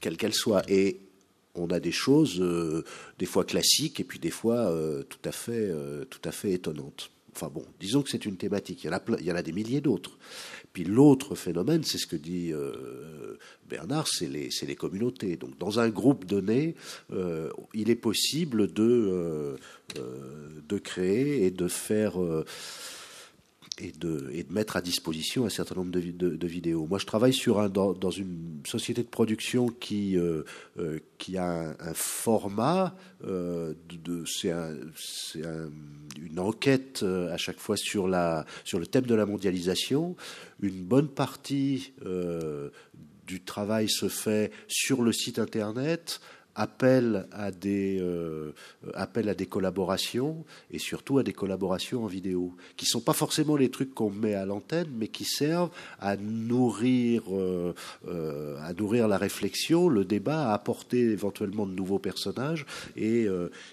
quelle qu'elle soit. Et on a des choses, euh, des fois classiques, et puis des fois euh, tout, à fait, euh, tout à fait étonnantes. Enfin bon, disons que c'est une thématique. Il y en a, il y en a des milliers d'autres. Puis l'autre phénomène, c'est ce que dit Bernard, c'est les, les, communautés. Donc dans un groupe donné, il est possible de, de créer et de faire et de, et de, mettre à disposition un certain nombre de, vidéos. Moi, je travaille sur un, dans, une société de production qui, euh, euh, qui a un, format, euh, c'est un, un, une enquête à chaque fois sur, la, sur le thème de la mondialisation. Une bonne partie du travail se fait sur le site Internet appel à des euh, à des collaborations et surtout à des collaborations en vidéo qui sont pas forcément les trucs qu'on met à l'antenne mais qui servent à nourrir euh, euh, à nourrir la réflexion le débat à apporter éventuellement de nouveaux personnages et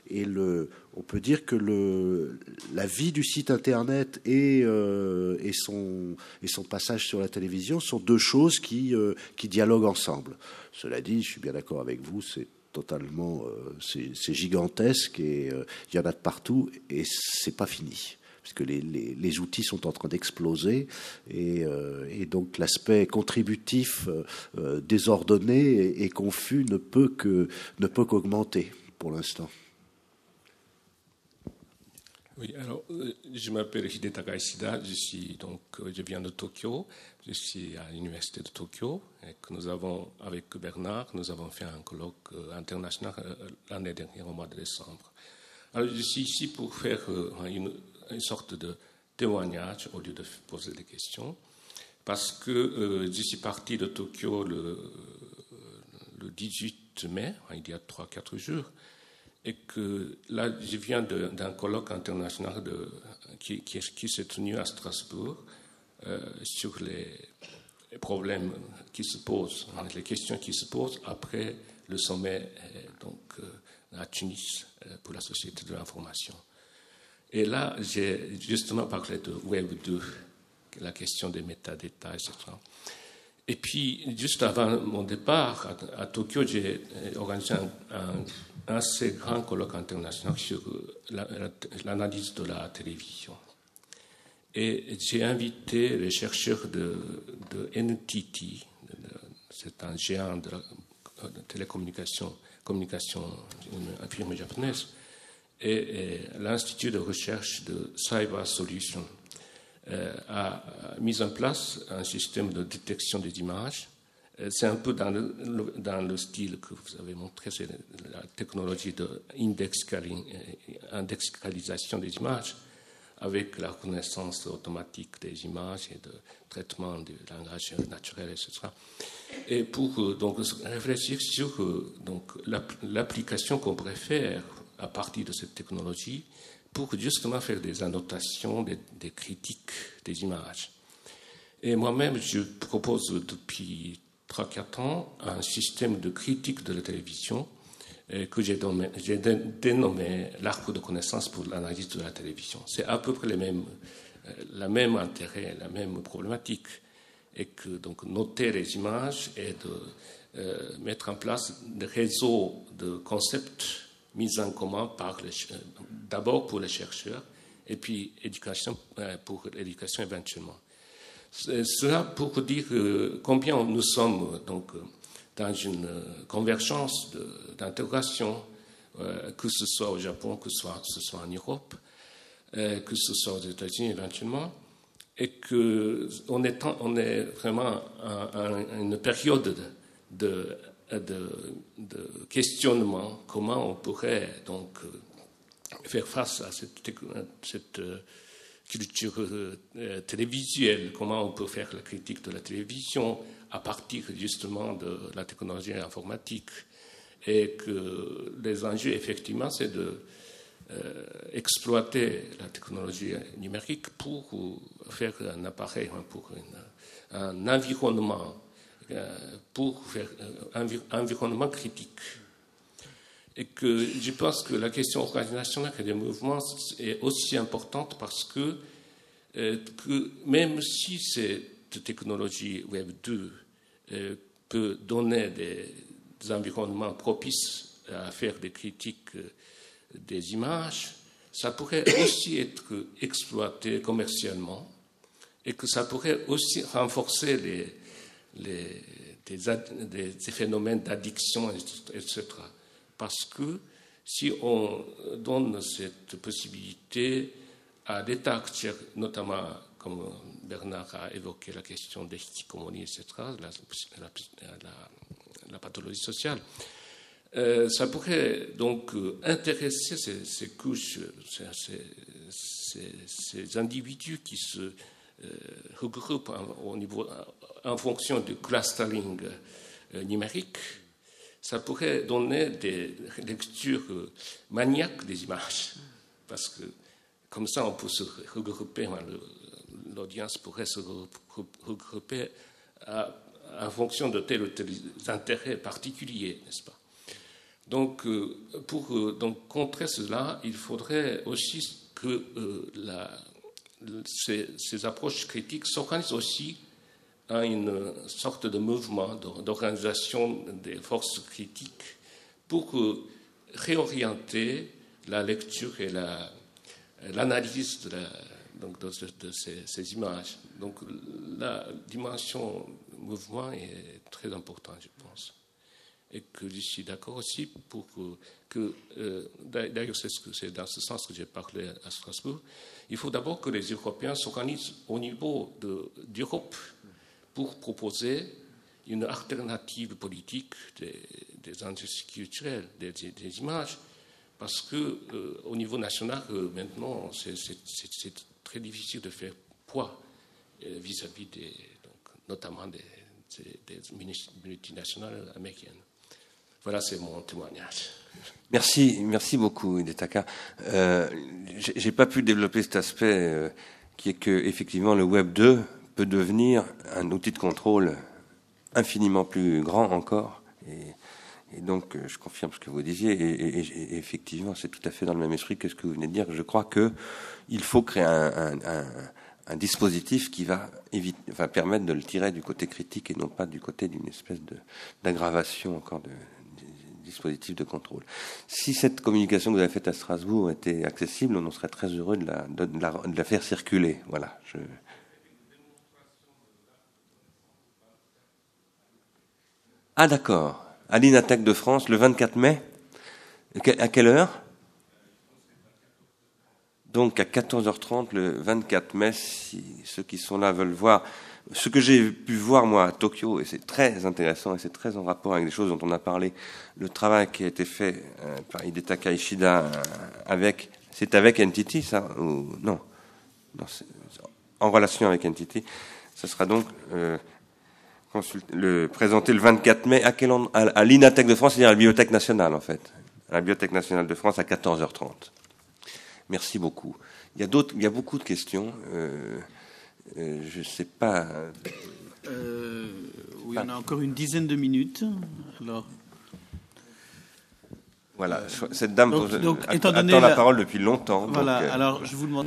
et le on peut dire que le, la vie du site internet et, et, son, et son passage sur la télévision sont deux choses qui, qui dialoguent ensemble. Cela dit, je suis bien d'accord avec vous, c'est totalement, euh, c'est gigantesque et euh, il y en a de partout et c'est pas fini puisque les, les, outils sont en train d'exploser et, euh, donc l'aspect contributif désordonné et, et, confus ne peut que ne peut qu'augmenter pour l'instant. Oui, alors euh, je m'appelle Hidetaka Ishida, je donc euh, je viens de Tokyo, je suis à l'université de Tokyo et que nous avons avec Bernard, nous avons fait un colloque euh, international l'année dernière au mois de décembre. Alors je suis ici pour faire une, une sorte de témoignage au lieu de poser des questions parce que je suis parti de Tokyo le, le 18 mai, il y a 3-4 jours et que là, je viens d'un colloque international qui, s'est tenu à Strasbourg euh, sur les, problèmes qui se posent, hein, les questions qui se posent après le sommet euh, donc, euh, à Tunis pour la société de l'information. Et là, j'ai justement parlé de Web 2, la question des métadata, etc. Et puis, juste avant mon départ à, Tokyo, j'ai organisé un, assez grand colloque international sur l'analyse de la télévision. Et j'ai invité les chercheurs de, NTT, c'est un géant de, la, télécommunication, communication, une firme japonaise, et, l'Institut de recherche de Cyber Solutions euh, a mis en place un système de détection des images euh, c'est un peu dans le, dans le, style que vous avez montré, c'est la technologie d'indexalisation des images avec la reconnaissance automatique des images et de traitement du langage naturel, etc. Et pour euh, donc réfléchir sur euh, l'application qu'on pourrait faire à partir de cette technologie pour justement faire des annotations, des, critiques des images. Et moi-même, je propose depuis 3-4 ans un système de critique de la télévision euh, que j'ai dénommé l'arbre de connaissance pour l'analyse de la télévision. C'est à peu près les mêmes, euh, la même intérêt, la même problématique. Et que donc noter les images et de euh, mettre en place des réseaux de concepts mis en commun par d'abord pour les chercheurs et puis éducation, pour l'éducation éventuellement. Cela pour dire combien nous sommes donc dans une convergence d'intégration, euh, que ce soit au Japon, que ce soit, en Europe, euh, que ce soit aux États-Unis éventuellement, et que on est, vraiment à, une période de, de, de, questionnement, comment on pourrait donc faire face à cette, cette culture euh, télévisuelle, comment on peut faire la critique de la télévision à partir justement de la technologie informatique? Et que les enjeux, effectivement, c'est de euh, exploiter la technologie numérique pour faire un appareil, hein, pour un environnement, euh, pour un environnement critique et que je pense que la question organisationnelle des mouvements est aussi importante parce que, euh, que même si cette technologie Web 2 euh, peut donner des, environnements propices à faire des critiques des images, ça pourrait aussi être exploité commercialement et que ça pourrait aussi renforcer les, les, des, phénomènes d'addiction, etc. Parce que si on donne cette possibilité à des acteurs, notamment comme Bernard a évoqué la question des etc., la, pathologie sociale, euh, ça pourrait donc intéresser ces, couches, ces, individus qui se euh, regroupe au niveau, en fonction du clustering euh, numérique, ça pourrait donner des lectures euh, maniaques des images. Parce que comme ça, on peut se regrouper, l'audience pourrait se regrouper en fonction de tel ou tel intérêt particulier, n'est-ce pas? Donc, pour donc, contrer cela, il faudrait aussi que ces, approches critiques s'organisent aussi à une sorte de mouvement d'organisation des forces critiques pour réorienter la lecture et l'analyse de, de, ces, images. Donc la dimension mouvement est très importante, je pense. Et que je suis d'accord aussi pour que, euh, d'ailleurs c'est dans ce sens que j'ai parlé à Strasbourg, il faut d'abord que les Européens s'organisent au niveau d'Europe pour proposer une alternative politique des, des culturelles, des, images, parce que euh, au niveau national, euh, maintenant, c'est très difficile de faire poids euh, vis-à-vis des, notamment des, multinationales américaines. Voilà, c'est mon témoignage. Merci, merci beaucoup, Idetaka. Euh, J'ai pas pu développer cet aspect qui est que effectivement le Web 2 peut devenir un outil de contrôle infiniment plus grand encore. Et, donc, euh, je confirme ce que vous disiez. Et, effectivement, c'est tout à fait dans le même esprit que ce que vous venez de dire. Je crois que il faut créer un, dispositif qui va permettre de le tirer du côté critique et non pas du côté d'une espèce d'aggravation encore de, dispositif de contrôle. Si cette communication que vous avez faite à Strasbourg était accessible, on serait très heureux de la, de, la, faire circuler. Voilà. Je... Ah d'accord. À l'Inattaque de France, le 24 mai. À quelle heure? Donc à 14h30 le 24 mai, si ceux qui sont là veulent voir ce que j'ai pu voir moi à Tokyo, et c'est très intéressant et c'est très en rapport avec des choses dont on a parlé, le travail qui a été fait euh, par Hidetaka Ishida euh, avec, c'est avec Entity ça ou non, non en relation avec Entity, ce sera donc euh, le, présenté le 24 mai à, quel à, à l'Inatech de France, c'est-à-dire à la Bibliothèque nationale en fait, à la Bibliothèque nationale de France à 14h30. Merci beaucoup. Il y a d'autres, il y a beaucoup de questions. Euh, euh, je ne sais pas. Euh, oui, on a encore une dizaine de minutes. Alors. Voilà, cette dame attend la... parole depuis longtemps. Voilà, alors je vous demande.